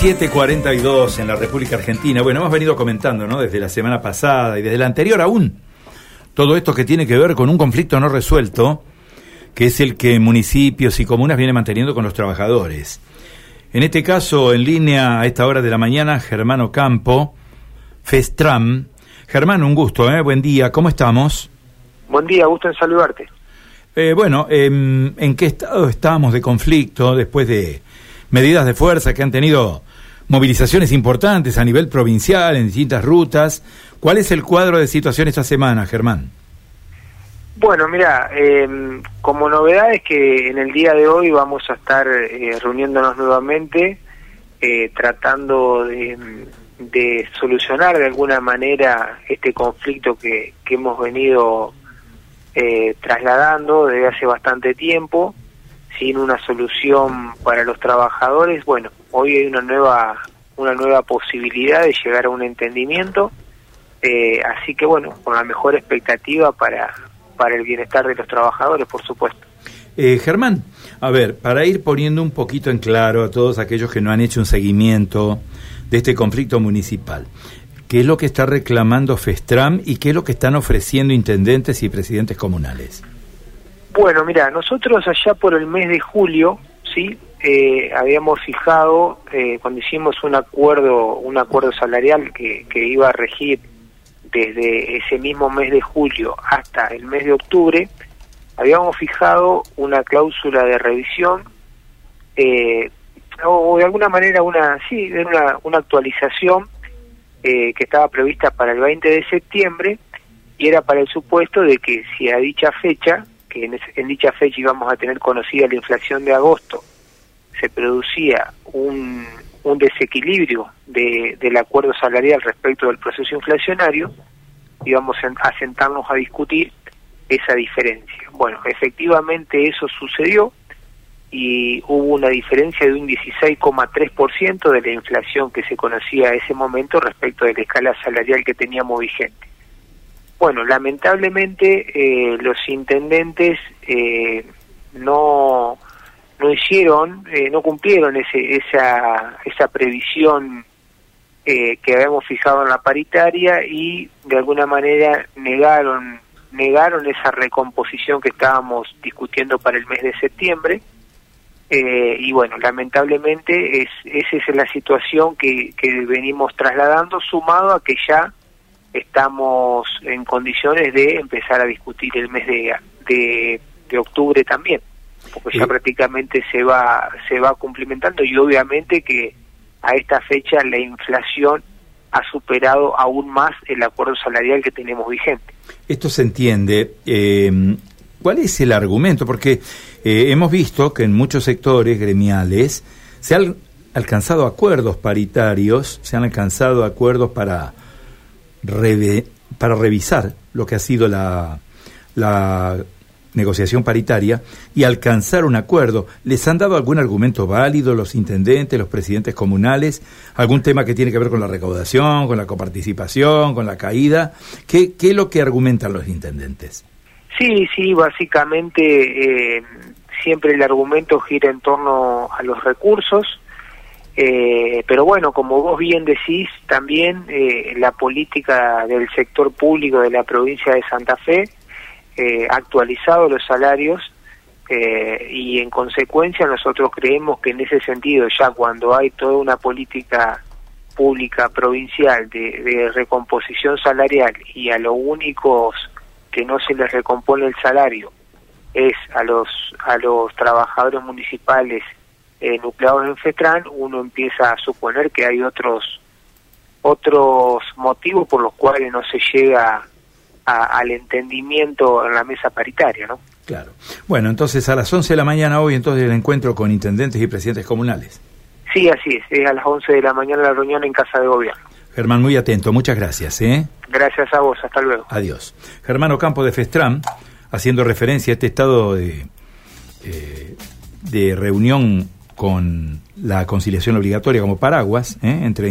7:42 en la República Argentina. Bueno, hemos venido comentando, ¿no? Desde la semana pasada y desde la anterior aún, todo esto que tiene que ver con un conflicto no resuelto, que es el que municipios y comunas vienen manteniendo con los trabajadores. En este caso, en línea a esta hora de la mañana, Germano Campo, Festram. Germán, un gusto, ¿eh? Buen día, ¿cómo estamos? Buen día, gusto en saludarte. Eh, bueno, em, ¿en qué estado estamos de conflicto después de medidas de fuerza que han tenido movilizaciones importantes a nivel provincial en distintas rutas. ¿Cuál es el cuadro de situación esta semana, Germán? Bueno, mira, em, como novedad es que en el día de hoy vamos a estar eh, reuniéndonos nuevamente, eh, tratando de, solucionar de alguna manera este conflicto que, que hemos venido eh, trasladando desde hace bastante tiempo sin una solución para los trabajadores, bueno, hoy hay una nueva una nueva posibilidad de llegar a un entendimiento, eh, así que bueno, con la mejor expectativa para, para el bienestar de los trabajadores, por supuesto. Eh, Germán, a ver, para ir poniendo un poquito en claro a todos aquellos que no han hecho un seguimiento de este conflicto municipal, ¿qué es lo que está reclamando FESTRAM y qué es lo que están ofreciendo intendentes y presidentes comunales? Bueno, mira, nosotros allá por el mes de julio, sí, eh, habíamos fijado eh, cuando hicimos un acuerdo, un acuerdo salarial que, que iba a regir desde ese mismo mes de julio hasta el mes de octubre, habíamos fijado una cláusula de revisión eh, o de alguna manera una sí una, una actualización eh, que estaba prevista para el 20 de septiembre y era para el supuesto de que si a dicha fecha que en, dicha fecha íbamos a tener conocida la inflación de agosto, se producía un, desequilibrio de, del acuerdo salarial respecto del proceso inflacionario, íbamos a sentarnos a discutir esa diferencia. Bueno, efectivamente eso sucedió y hubo una diferencia de un 16,3% de la inflación que se conocía a ese momento respecto de la escala salarial que teníamos vigente. Bueno, lamentablemente eh, los intendentes eh, no no hicieron, eh, no cumplieron ese, esa esa previsión que habíamos fijado en la paritaria y de alguna manera negaron negaron esa recomposición que estábamos discutiendo para el mes de septiembre. Y bueno lamentablemente es esa es la situación que, que venimos trasladando sumado a que ya estamos en condiciones de empezar a discutir el mes de, de, octubre también porque ya prácticamente se va se va cumplimentando y obviamente que a esta fecha la inflación ha superado aún más el acuerdo salarial que tenemos vigente. Esto se entiende. Eh, ¿Cuál es el argumento? Porque eh, hemos visto que en muchos sectores gremiales se han alcanzado acuerdos paritarios, se han alcanzado acuerdos para para revisar lo que ha sido la, la negociación paritaria y alcanzar un acuerdo. ¿Les han dado algún argumento válido los intendentes, los presidentes comunales? ¿Algún tema que tiene que ver con la recaudación, con la coparticipación, con la caída? ¿Qué, qué es lo que argumentan los intendentes? Sí, sí, básicamente eh, siempre el argumento gira en torno a los recursos eh, pero bueno, como vos bien decís, también eh, la política del sector público de la provincia de Santa Fe eh, ha actualizado los salarios eh, y en consecuencia nosotros creemos que en ese sentido ya cuando hay toda una política pública provincial de, de recomposición salarial y a los únicos que no se les recompone el salario es a los a los trabajadores municipales eh, nucleados en FETRAN, uno empieza a suponer que hay otros otros motivos por los cuales no se llega al entendimiento en la mesa paritaria, ¿no? Claro. Bueno, entonces a las 11 de la mañana hoy entonces el encuentro con intendentes y presidentes comunales. Sí, así es, es a las 11 de la mañana la reunión en Casa de Gobierno. Germán, muy atento, muchas gracias. ¿eh? Gracias a vos, hasta luego. Adiós. Germán Ocampo de Festram, haciendo referencia a este estado de, eh, de reunión con la conciliación obligatoria como paraguas ¿eh? entre